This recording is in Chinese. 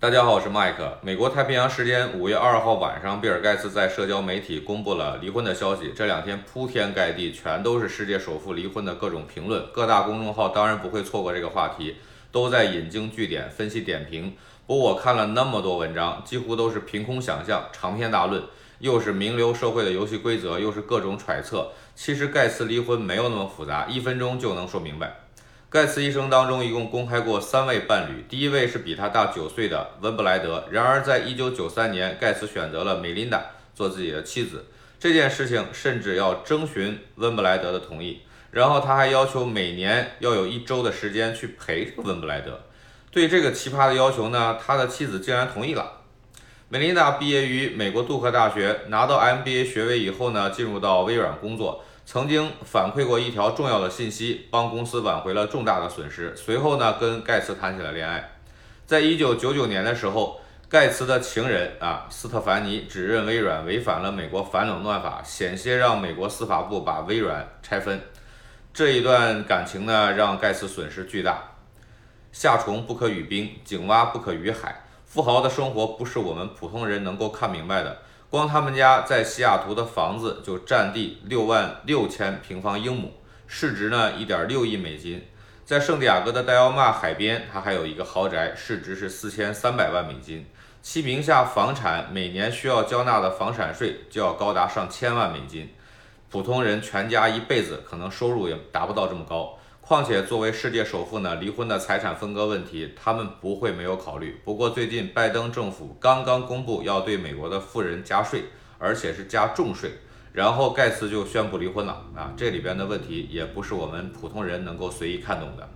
大家好，我是麦克。美国太平洋时间五月二号晚上，比尔盖茨在社交媒体公布了离婚的消息。这两天铺天盖地，全都是世界首富离婚的各种评论。各大公众号当然不会错过这个话题，都在引经据典、分析点评。不过我看了那么多文章，几乎都是凭空想象、长篇大论，又是名流社会的游戏规则，又是各种揣测。其实盖茨离婚没有那么复杂，一分钟就能说明白。盖茨一生当中一共公开过三位伴侣，第一位是比他大九岁的温布莱德。然而，在一九九三年，盖茨选择了梅琳达做自己的妻子，这件事情甚至要征询温布莱德的同意。然后他还要求每年要有一周的时间去陪温布莱德。对这个奇葩的要求呢，他的妻子竟然同意了。梅琳达毕业于美国杜克大学，拿到 MBA 学位以后呢，进入到微软工作。曾经反馈过一条重要的信息，帮公司挽回了重大的损失。随后呢，跟盖茨谈起了恋爱。在一九九九年的时候，盖茨的情人啊斯特凡尼指认微软违反了美国反垄断法，险些让美国司法部把微软拆分。这一段感情呢，让盖茨损失巨大。夏虫不可语冰，井蛙不可语海。富豪的生活不是我们普通人能够看明白的。光他们家在西雅图的房子就占地六万六千平方英亩，市值呢一点六亿美金。在圣地亚哥的戴奥马海边，他还有一个豪宅，市值是四千三百万美金。其名下房产每年需要交纳的房产税就要高达上千万美金，普通人全家一辈子可能收入也达不到这么高。况且，作为世界首富呢，离婚的财产分割问题，他们不会没有考虑。不过，最近拜登政府刚刚公布要对美国的富人加税，而且是加重税，然后盖茨就宣布离婚了啊！这里边的问题也不是我们普通人能够随意看懂的。